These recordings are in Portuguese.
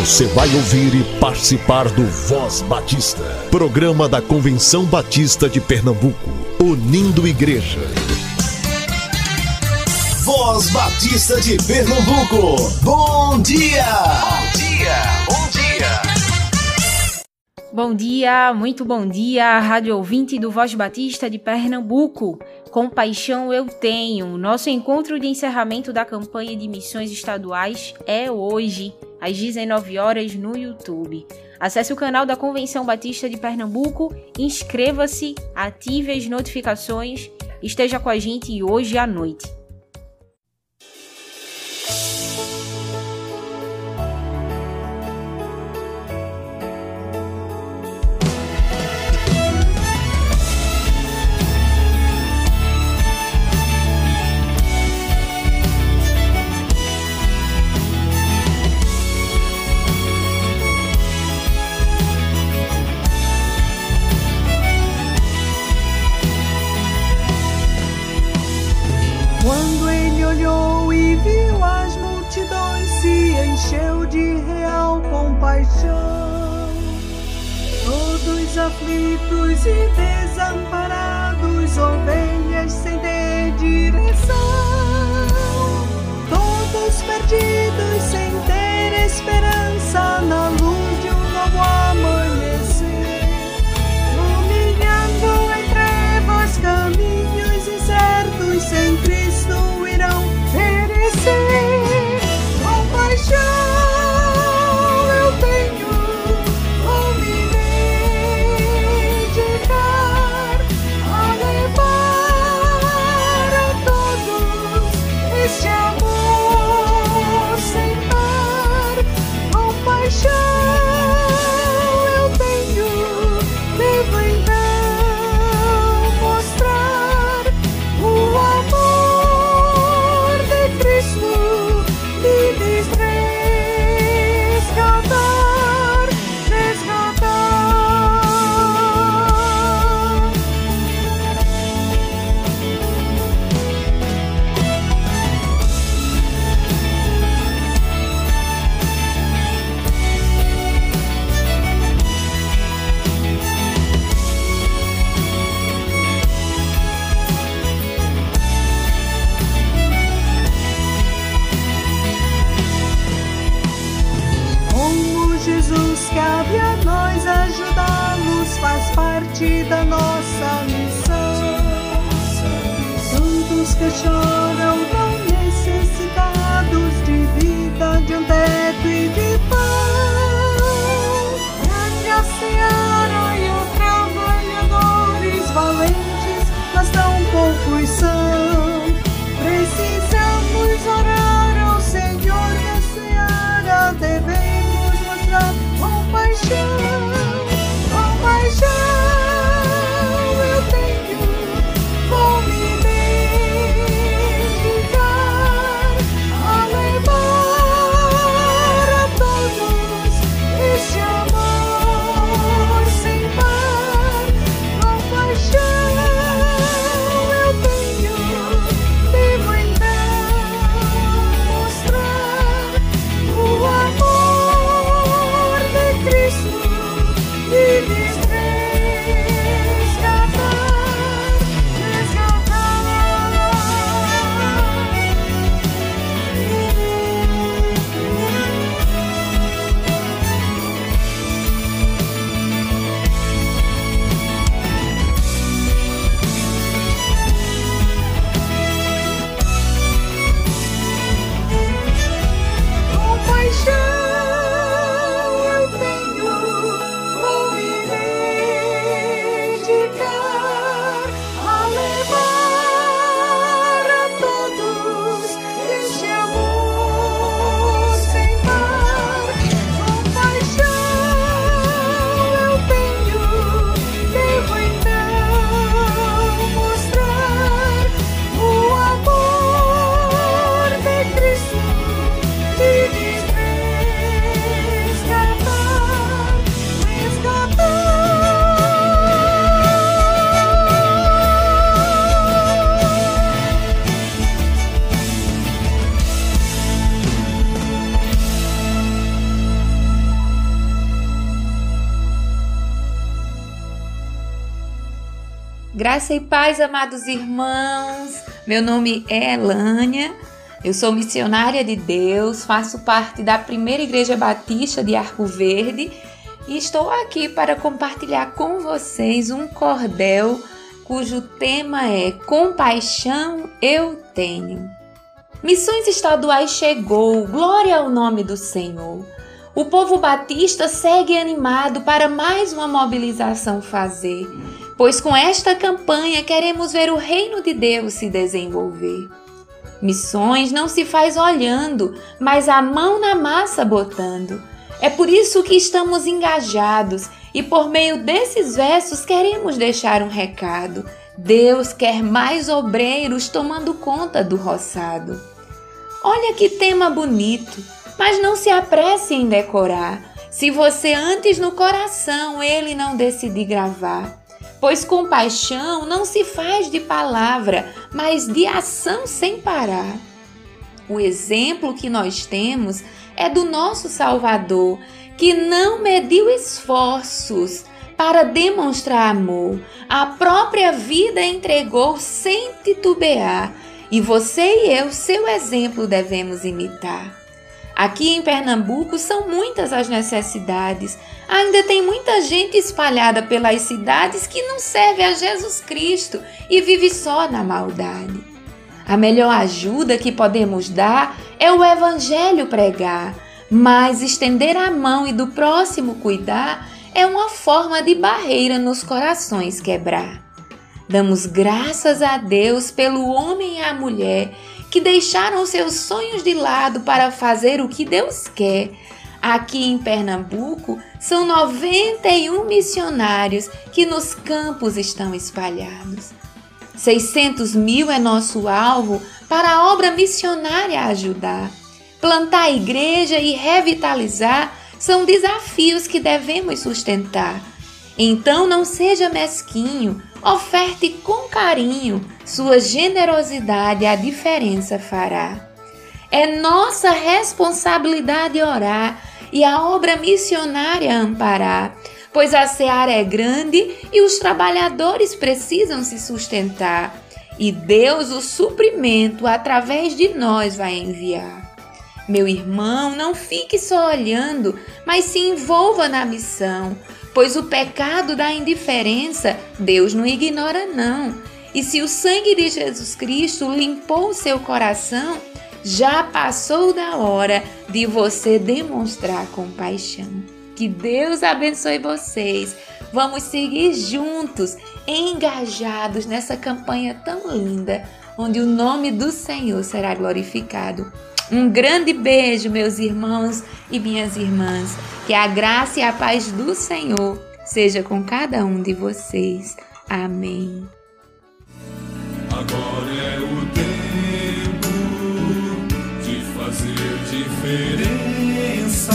Você vai ouvir e participar do Voz Batista, programa da Convenção Batista de Pernambuco, unindo igreja. Voz Batista de Pernambuco, bom dia! Bom dia, bom dia! Bom dia, muito bom dia, rádio ouvinte do Voz Batista de Pernambuco. Compaixão eu tenho. Nosso encontro de encerramento da campanha de missões estaduais é hoje, às 19 horas no YouTube. Acesse o canal da Convenção Batista de Pernambuco, inscreva-se, ative as notificações, esteja com a gente hoje à noite. Aflitos e desamparados, ovelhas sem ter direção, todos perdidos sem ter esperança na luz Graça e paz, amados irmãos. Meu nome é Elânia. Eu sou missionária de Deus, faço parte da primeira Igreja Batista de Arco Verde e estou aqui para compartilhar com vocês um cordel cujo tema é Compaixão eu tenho. Missões estaduais chegou, glória ao nome do Senhor. O povo batista segue animado para mais uma mobilização fazer pois com esta campanha queremos ver o reino de Deus se desenvolver. Missões não se faz olhando, mas a mão na massa botando. É por isso que estamos engajados e por meio desses versos queremos deixar um recado. Deus quer mais obreiros tomando conta do roçado. Olha que tema bonito, mas não se apresse em decorar, se você antes no coração ele não decidir gravar pois compaixão não se faz de palavra, mas de ação sem parar. O exemplo que nós temos é do nosso Salvador, que não mediu esforços para demonstrar amor, a própria vida entregou sem titubear, e você e eu, seu exemplo, devemos imitar. Aqui em Pernambuco são muitas as necessidades. Ainda tem muita gente espalhada pelas cidades que não serve a Jesus Cristo e vive só na maldade. A melhor ajuda que podemos dar é o Evangelho pregar, mas estender a mão e do próximo cuidar é uma forma de barreira nos corações quebrar. Damos graças a Deus pelo homem e a mulher que deixaram seus sonhos de lado para fazer o que Deus quer. Aqui em Pernambuco, são 91 missionários que nos campos estão espalhados. 600 mil é nosso alvo para a obra missionária ajudar. Plantar igreja e revitalizar são desafios que devemos sustentar. Então não seja mesquinho, Oferte com carinho, sua generosidade a diferença fará. É nossa responsabilidade orar e a obra missionária amparar, pois a seara é grande e os trabalhadores precisam se sustentar, e Deus o suprimento através de nós vai enviar. Meu irmão, não fique só olhando, mas se envolva na missão, pois o pecado da indiferença Deus não ignora, não. E se o sangue de Jesus Cristo limpou o seu coração, já passou da hora de você demonstrar compaixão. Que Deus abençoe vocês. Vamos seguir juntos, engajados nessa campanha tão linda, onde o nome do Senhor será glorificado. Um grande beijo, meus irmãos e minhas irmãs. Que a graça e a paz do Senhor seja com cada um de vocês. Amém. Agora é o tempo de fazer diferença,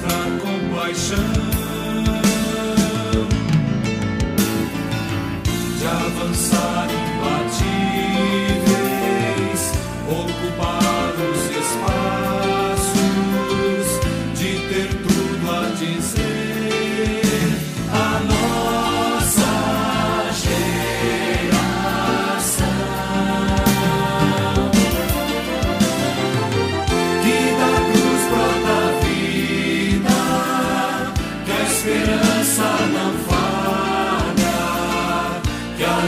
mostrar compaixão, de avançar.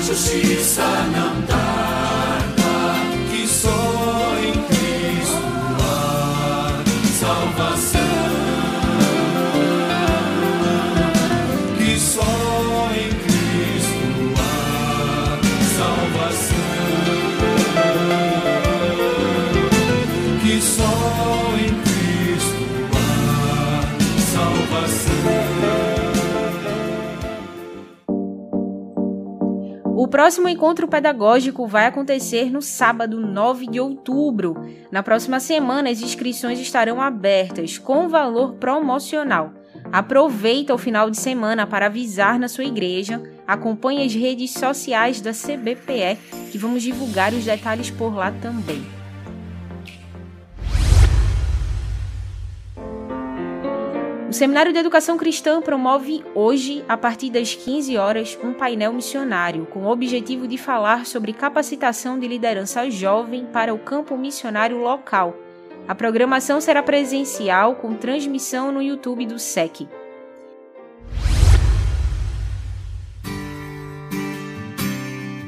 Justiça não tarda, próximo encontro pedagógico vai acontecer no sábado 9 de outubro. Na próxima semana, as inscrições estarão abertas com valor promocional. Aproveita o final de semana para avisar na sua igreja. Acompanhe as redes sociais da CBPE, que vamos divulgar os detalhes por lá também. O Seminário de Educação Cristã promove hoje, a partir das 15 horas, um painel missionário com o objetivo de falar sobre capacitação de liderança jovem para o campo missionário local. A programação será presencial com transmissão no YouTube do SEC.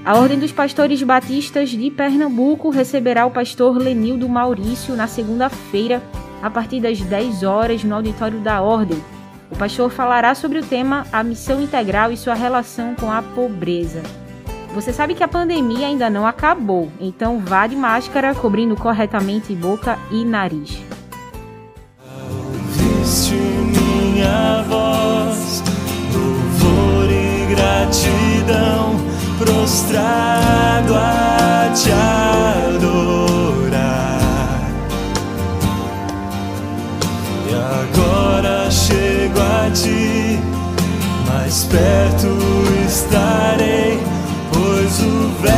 A Ordem dos Pastores Batistas de Pernambuco receberá o pastor Lenildo Maurício na segunda-feira, a partir das 10 horas no auditório da Ordem. O pastor falará sobre o tema A Missão Integral e sua relação com a pobreza. Você sabe que a pandemia ainda não acabou, então vá de máscara, cobrindo corretamente boca e nariz. Ouviste minha voz, louvor e gratidão, prostrado a te adorar. Agora chego a ti, mais perto estarei, pois o véu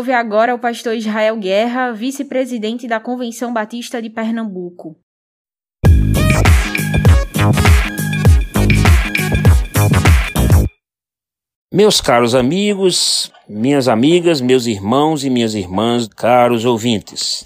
ouve agora o pastor Israel Guerra, vice-presidente da Convenção Batista de Pernambuco. Meus caros amigos, minhas amigas, meus irmãos e minhas irmãs, caros ouvintes,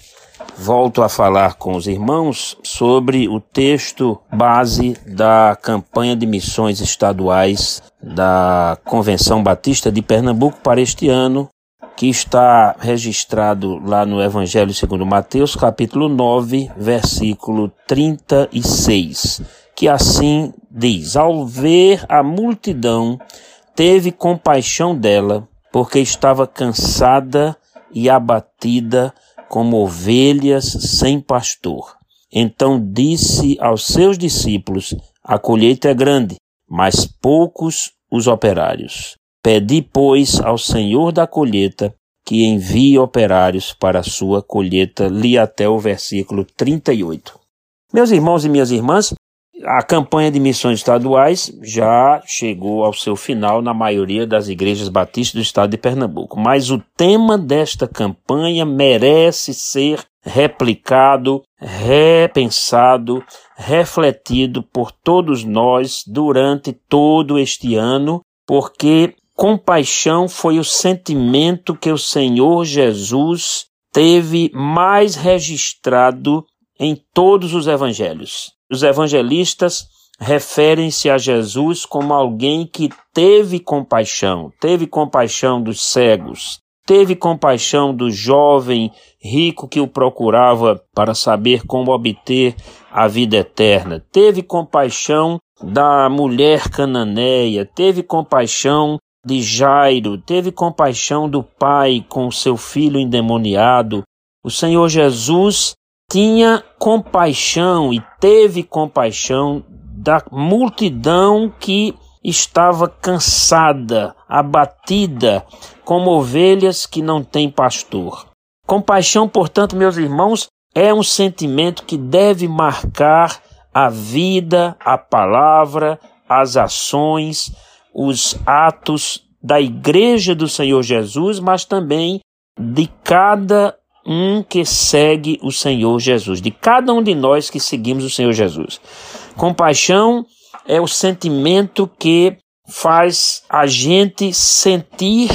volto a falar com os irmãos sobre o texto base da campanha de missões estaduais da Convenção Batista de Pernambuco para este ano, que está registrado lá no Evangelho segundo Mateus, capítulo 9, versículo 36, que assim diz: Ao ver a multidão, teve compaixão dela, porque estava cansada e abatida como ovelhas sem pastor. Então disse aos seus discípulos: A colheita é grande, mas poucos os operários. Pedi, pois, ao Senhor da colheita que envie operários para a sua colheita. Li até o versículo 38. Meus irmãos e minhas irmãs, a campanha de missões estaduais já chegou ao seu final na maioria das igrejas batistas do estado de Pernambuco, mas o tema desta campanha merece ser replicado, repensado, refletido por todos nós durante todo este ano, porque compaixão foi o sentimento que o Senhor Jesus teve mais registrado em todos os evangelhos. Os evangelistas referem-se a Jesus como alguém que teve compaixão, teve compaixão dos cegos, teve compaixão do jovem rico que o procurava para saber como obter a vida eterna, teve compaixão da mulher cananeia, teve compaixão de Jairo, teve compaixão do pai com seu filho endemoniado. O Senhor Jesus tinha compaixão e teve compaixão da multidão que estava cansada, abatida, como ovelhas que não têm pastor. Compaixão, portanto, meus irmãos, é um sentimento que deve marcar a vida, a palavra, as ações, os atos da Igreja do Senhor Jesus, mas também de cada um que segue o Senhor Jesus, de cada um de nós que seguimos o Senhor Jesus. Compaixão é o sentimento que faz a gente sentir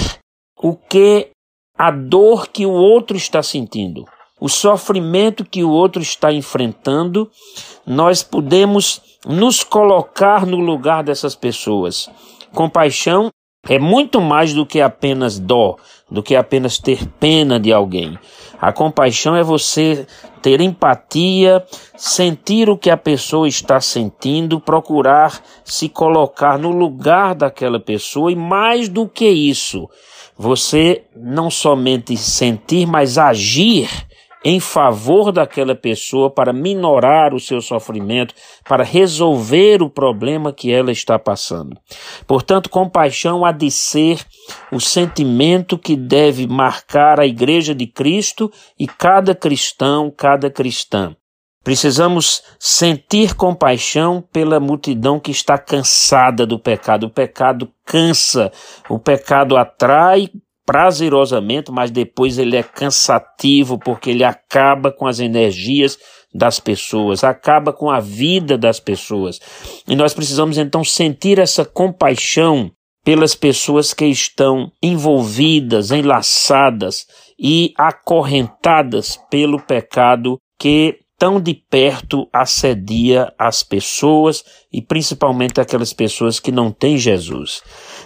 o que a dor que o outro está sentindo. o sofrimento que o outro está enfrentando, nós podemos nos colocar no lugar dessas pessoas. Compaixão é muito mais do que apenas dó, do que apenas ter pena de alguém. A compaixão é você ter empatia, sentir o que a pessoa está sentindo, procurar se colocar no lugar daquela pessoa e mais do que isso, você não somente sentir, mas agir em favor daquela pessoa para minorar o seu sofrimento, para resolver o problema que ela está passando. Portanto, compaixão há de ser o sentimento que deve marcar a Igreja de Cristo e cada cristão, cada cristã. Precisamos sentir compaixão pela multidão que está cansada do pecado. O pecado cansa, o pecado atrai prazerosamente, mas depois ele é cansativo porque ele acaba com as energias das pessoas, acaba com a vida das pessoas. E nós precisamos então sentir essa compaixão pelas pessoas que estão envolvidas, enlaçadas e acorrentadas pelo pecado que tão de perto assedia as pessoas e principalmente aquelas pessoas que não têm Jesus.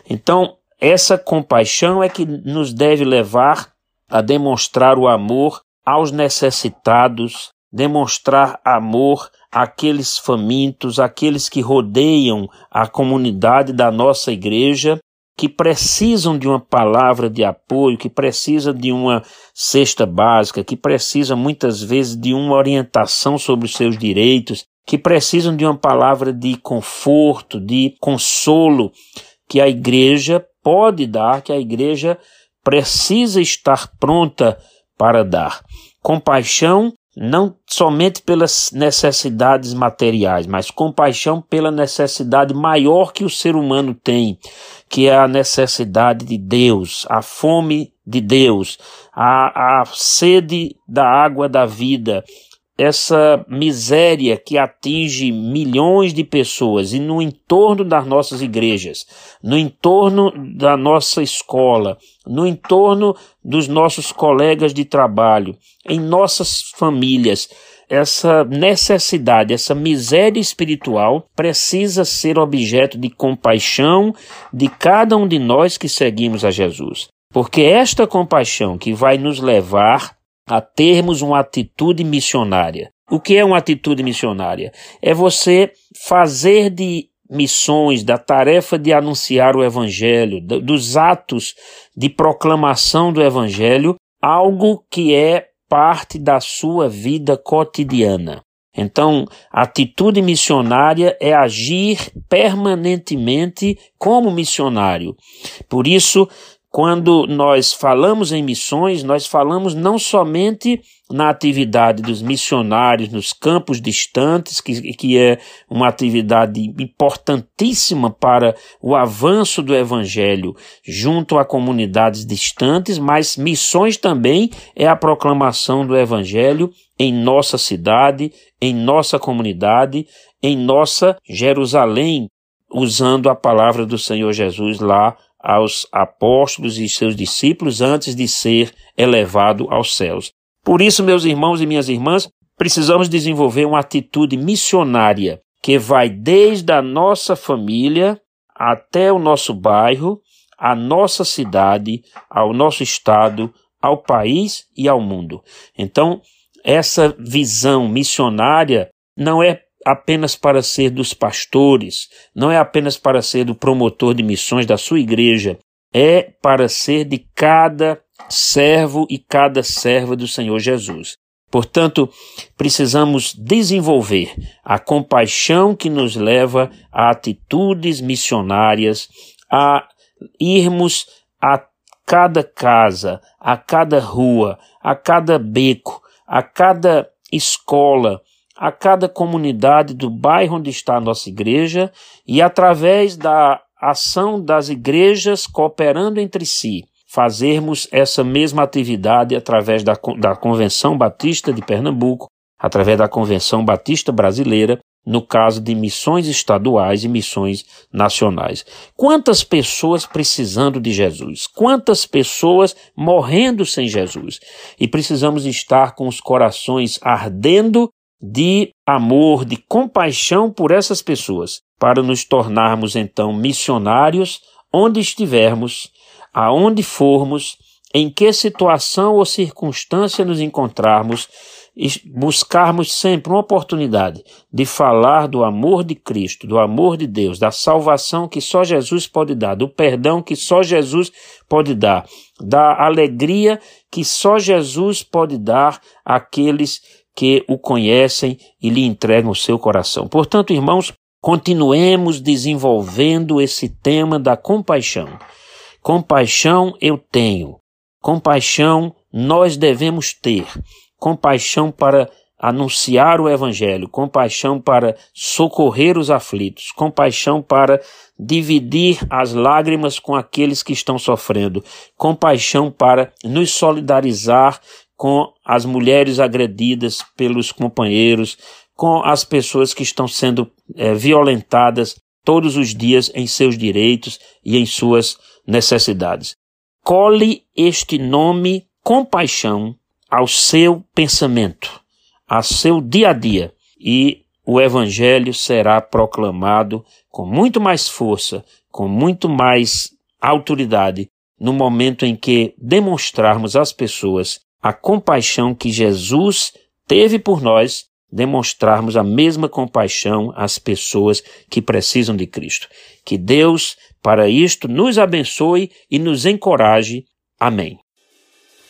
Então, essa compaixão é que nos deve levar a demonstrar o amor aos necessitados, demonstrar amor àqueles famintos, àqueles que rodeiam a comunidade da nossa igreja, que precisam de uma palavra de apoio, que precisam de uma cesta básica, que precisam muitas vezes de uma orientação sobre os seus direitos, que precisam de uma palavra de conforto, de consolo, que a igreja pode dar, que a igreja precisa estar pronta para dar. Compaixão não somente pelas necessidades materiais, mas compaixão pela necessidade maior que o ser humano tem, que é a necessidade de Deus, a fome de Deus, a, a sede da água da vida, essa miséria que atinge milhões de pessoas e no entorno das nossas igrejas, no entorno da nossa escola, no entorno dos nossos colegas de trabalho, em nossas famílias, essa necessidade, essa miséria espiritual precisa ser objeto de compaixão de cada um de nós que seguimos a Jesus. Porque esta compaixão que vai nos levar a termos uma atitude missionária. O que é uma atitude missionária? É você fazer de missões, da tarefa de anunciar o Evangelho, dos atos de proclamação do Evangelho, algo que é parte da sua vida cotidiana. Então, atitude missionária é agir permanentemente como missionário. Por isso, quando nós falamos em missões, nós falamos não somente na atividade dos missionários nos campos distantes, que, que é uma atividade importantíssima para o avanço do evangelho junto a comunidades distantes, mas missões também é a proclamação do evangelho em nossa cidade, em nossa comunidade, em nossa Jerusalém, usando a palavra do Senhor Jesus lá aos apóstolos e seus discípulos antes de ser elevado aos céus. Por isso, meus irmãos e minhas irmãs, precisamos desenvolver uma atitude missionária que vai desde a nossa família até o nosso bairro, a nossa cidade, ao nosso estado, ao país e ao mundo. Então, essa visão missionária não é apenas para ser dos pastores, não é apenas para ser do promotor de missões da sua igreja, é para ser de cada servo e cada serva do Senhor Jesus. Portanto, precisamos desenvolver a compaixão que nos leva a atitudes missionárias, a irmos a cada casa, a cada rua, a cada beco, a cada escola, a cada comunidade do bairro onde está a nossa igreja e através da ação das igrejas cooperando entre si, fazermos essa mesma atividade através da, da Convenção Batista de Pernambuco, através da Convenção Batista Brasileira no caso de missões estaduais e missões nacionais. Quantas pessoas precisando de Jesus? Quantas pessoas morrendo sem Jesus? E precisamos estar com os corações ardendo de amor, de compaixão por essas pessoas, para nos tornarmos então missionários onde estivermos, aonde formos, em que situação ou circunstância nos encontrarmos, buscarmos sempre uma oportunidade de falar do amor de Cristo, do amor de Deus, da salvação que só Jesus pode dar, do perdão que só Jesus pode dar, da alegria que só Jesus pode dar àqueles que o conhecem e lhe entregam o seu coração. Portanto, irmãos, continuemos desenvolvendo esse tema da compaixão. Compaixão eu tenho, compaixão nós devemos ter. Compaixão para anunciar o Evangelho, compaixão para socorrer os aflitos, compaixão para dividir as lágrimas com aqueles que estão sofrendo, compaixão para nos solidarizar com as mulheres agredidas pelos companheiros, com as pessoas que estão sendo é, violentadas todos os dias em seus direitos e em suas necessidades. Cole este nome compaixão ao seu pensamento, ao seu dia a dia, e o Evangelho será proclamado com muito mais força, com muito mais autoridade, no momento em que demonstrarmos às pessoas a compaixão que Jesus teve por nós, demonstrarmos a mesma compaixão às pessoas que precisam de Cristo. Que Deus, para isto, nos abençoe e nos encoraje. Amém.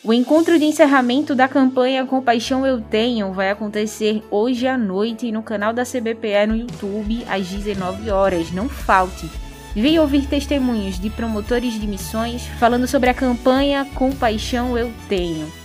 O encontro de encerramento da campanha Compaixão Eu Tenho vai acontecer hoje à noite no canal da CBPE no YouTube às 19 horas. Não falte. Venha ouvir testemunhos de promotores de missões falando sobre a campanha Compaixão Eu Tenho.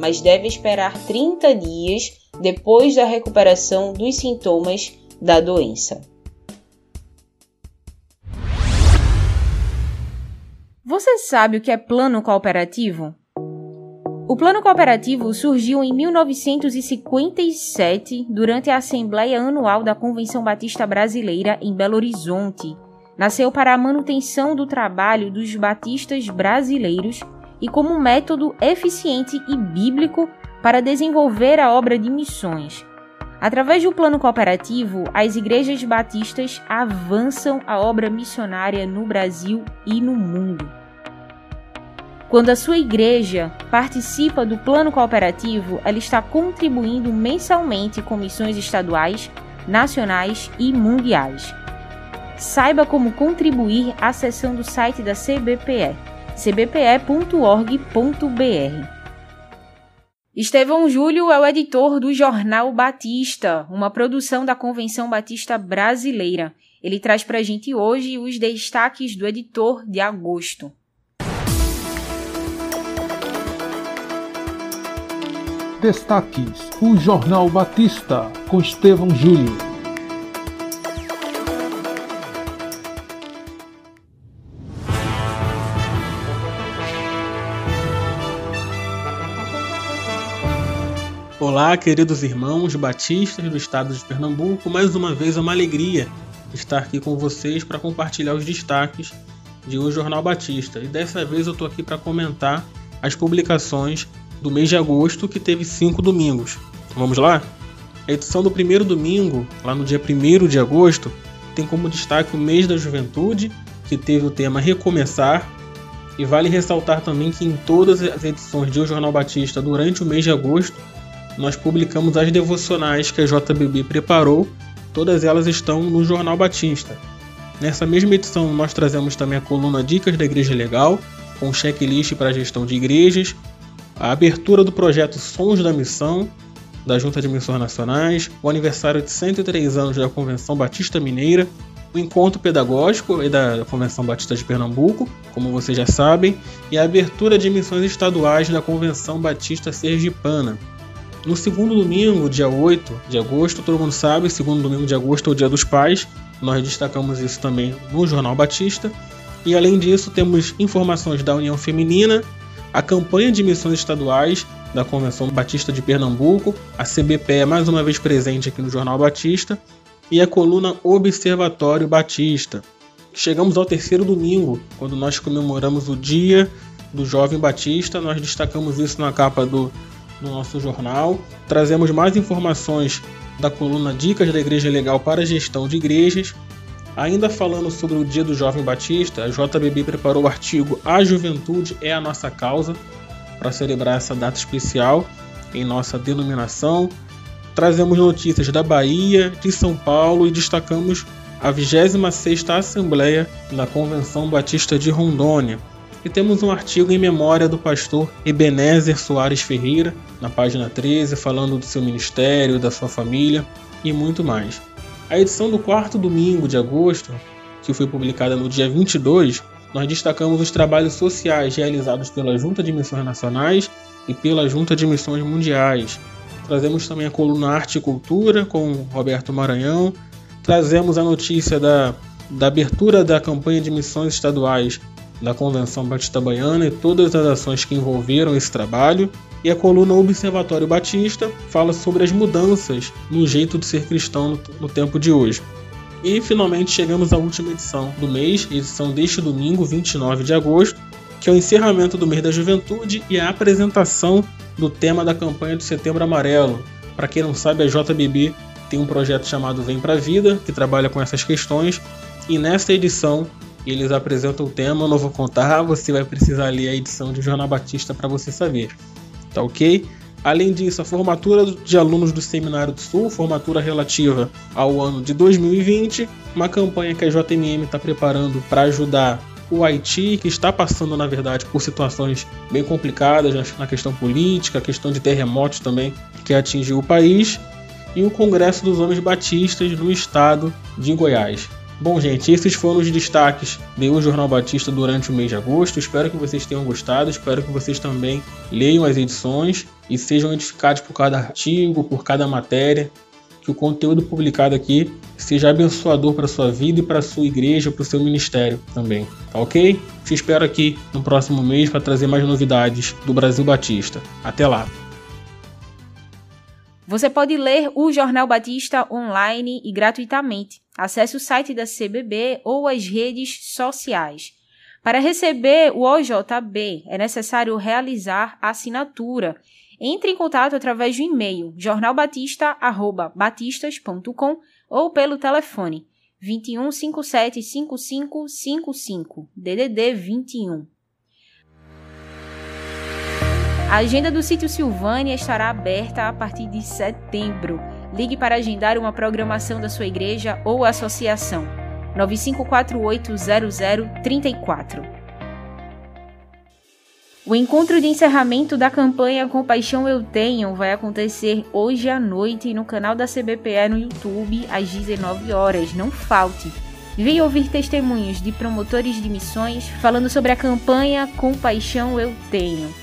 mas deve esperar 30 dias depois da recuperação dos sintomas da doença. Você sabe o que é plano cooperativo? O plano cooperativo surgiu em 1957 durante a Assembleia Anual da Convenção Batista Brasileira em Belo Horizonte. Nasceu para a manutenção do trabalho dos batistas brasileiros e como um método eficiente e bíblico para desenvolver a obra de missões, Através do plano cooperativo, as igrejas batistas avançam a obra missionária no Brasil e no mundo. Quando a sua igreja participa do plano cooperativo, ela está contribuindo mensalmente com missões estaduais, nacionais e mundiais. Saiba como contribuir acessando o site da CBPE, cbpe.org.br. Estevão Júlio é o editor do Jornal Batista, uma produção da Convenção Batista Brasileira. Ele traz para a gente hoje os destaques do editor de agosto. Destaques: O Jornal Batista, com Estevão Júlio. Olá, queridos irmãos batistas do estado de Pernambuco. Mais uma vez é uma alegria estar aqui com vocês para compartilhar os destaques de O Jornal Batista. E dessa vez eu estou aqui para comentar as publicações do mês de agosto, que teve cinco domingos. Vamos lá? A edição do primeiro domingo, lá no dia 1 de agosto, tem como destaque o mês da juventude, que teve o tema Recomeçar. E vale ressaltar também que em todas as edições de O Jornal Batista durante o mês de agosto, nós publicamos as devocionais que a JBB preparou, todas elas estão no Jornal Batista. Nessa mesma edição, nós trazemos também a coluna Dicas da Igreja Legal, com checklist para a gestão de igrejas, a abertura do projeto Sons da Missão, da Junta de Missões Nacionais, o aniversário de 103 anos da Convenção Batista Mineira, o encontro pedagógico da Convenção Batista de Pernambuco, como vocês já sabem, e a abertura de missões estaduais da Convenção Batista Sergipana. No segundo domingo, dia 8 de agosto, todo mundo sabe, segundo domingo de agosto é o Dia dos Pais, nós destacamos isso também no Jornal Batista. E além disso, temos informações da União Feminina, a campanha de missões estaduais da Convenção Batista de Pernambuco, a CBPE é mais uma vez presente aqui no Jornal Batista, e a coluna Observatório Batista. Chegamos ao terceiro domingo, quando nós comemoramos o Dia do Jovem Batista, nós destacamos isso na capa do, do nosso jornal. Trazemos mais informações da coluna Dicas da Igreja Legal para Gestão de Igrejas. Ainda falando sobre o Dia do Jovem Batista, a JBB preparou o artigo A Juventude é a Nossa Causa para celebrar essa data especial em nossa denominação. Trazemos notícias da Bahia, de São Paulo e destacamos a 26ª Assembleia da Convenção Batista de Rondônia, e temos um artigo em memória do pastor Ebenezer Soares Ferreira, na página 13, falando do seu ministério, da sua família e muito mais. A edição do quarto domingo de agosto, que foi publicada no dia 22, nós destacamos os trabalhos sociais realizados pela Junta de Missões Nacionais e pela Junta de Missões Mundiais. Trazemos também a coluna Arte e Cultura com Roberto Maranhão. Trazemos a notícia da, da abertura da campanha de missões estaduais da Convenção Batista Baiana e todas as ações que envolveram esse trabalho. E a coluna Observatório Batista fala sobre as mudanças no jeito de ser cristão no tempo de hoje. E finalmente chegamos à última edição do mês, edição deste domingo, 29 de agosto, que é o encerramento do mês da juventude e a apresentação do tema da campanha do Setembro Amarelo. Para quem não sabe, a JBB tem um projeto chamado Vem Pra Vida, que trabalha com essas questões, e nesta edição eles apresentam o tema, eu não vou contar, você vai precisar ler a edição de Jornal Batista para você saber. Tá ok? Além disso, a formatura de alunos do Seminário do Sul, formatura relativa ao ano de 2020, uma campanha que a JMM está preparando para ajudar o Haiti, que está passando, na verdade, por situações bem complicadas na questão política, a questão de terremotos também que atingiu o país, e o Congresso dos Homens Batistas no estado de Goiás. Bom, gente, esses foram os destaques do Jornal Batista durante o mês de agosto. Espero que vocês tenham gostado. Espero que vocês também leiam as edições e sejam edificados por cada artigo, por cada matéria. Que o conteúdo publicado aqui seja abençoador para sua vida e para sua igreja, para o seu ministério também. Tá ok? Te espero aqui no próximo mês para trazer mais novidades do Brasil Batista. Até lá! Você pode ler o Jornal Batista online e gratuitamente. Acesse o site da CBB ou as redes sociais. Para receber o OJB, é necessário realizar a assinatura. Entre em contato através do e-mail jornalbatista@batistas.com ou pelo telefone 21 57 55 55 DDD 21. A agenda do sítio Silvânia estará aberta a partir de setembro. Ligue para agendar uma programação da sua igreja ou associação. 95480034. O encontro de encerramento da campanha Compaixão Eu Tenho vai acontecer hoje à noite no canal da CBPE no YouTube às 19 horas. Não falte! Venha ouvir testemunhos de promotores de missões falando sobre a campanha Compaixão Eu Tenho.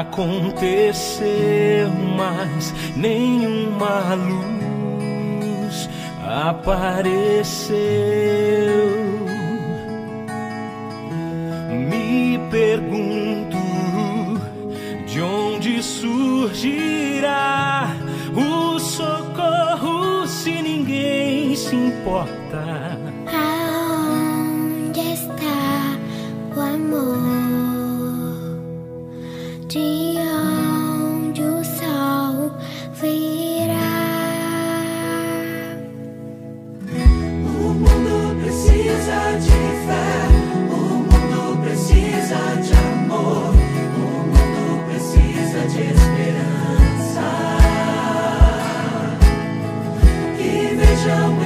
aconteceu mas nenhuma luz apareceu. Me pergunto de onde surgirá o socorro se ninguém se importa? shall we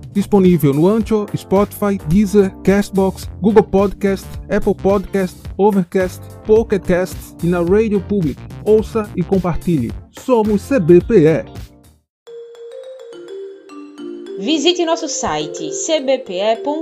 disponível no Ancho, Spotify, Deezer, Castbox, Google Podcast, Apple Podcast, Overcast, Pocket Cast e na Radio Public. Ouça e compartilhe. Somos CBPE. Visite nosso site cbpe.org.br.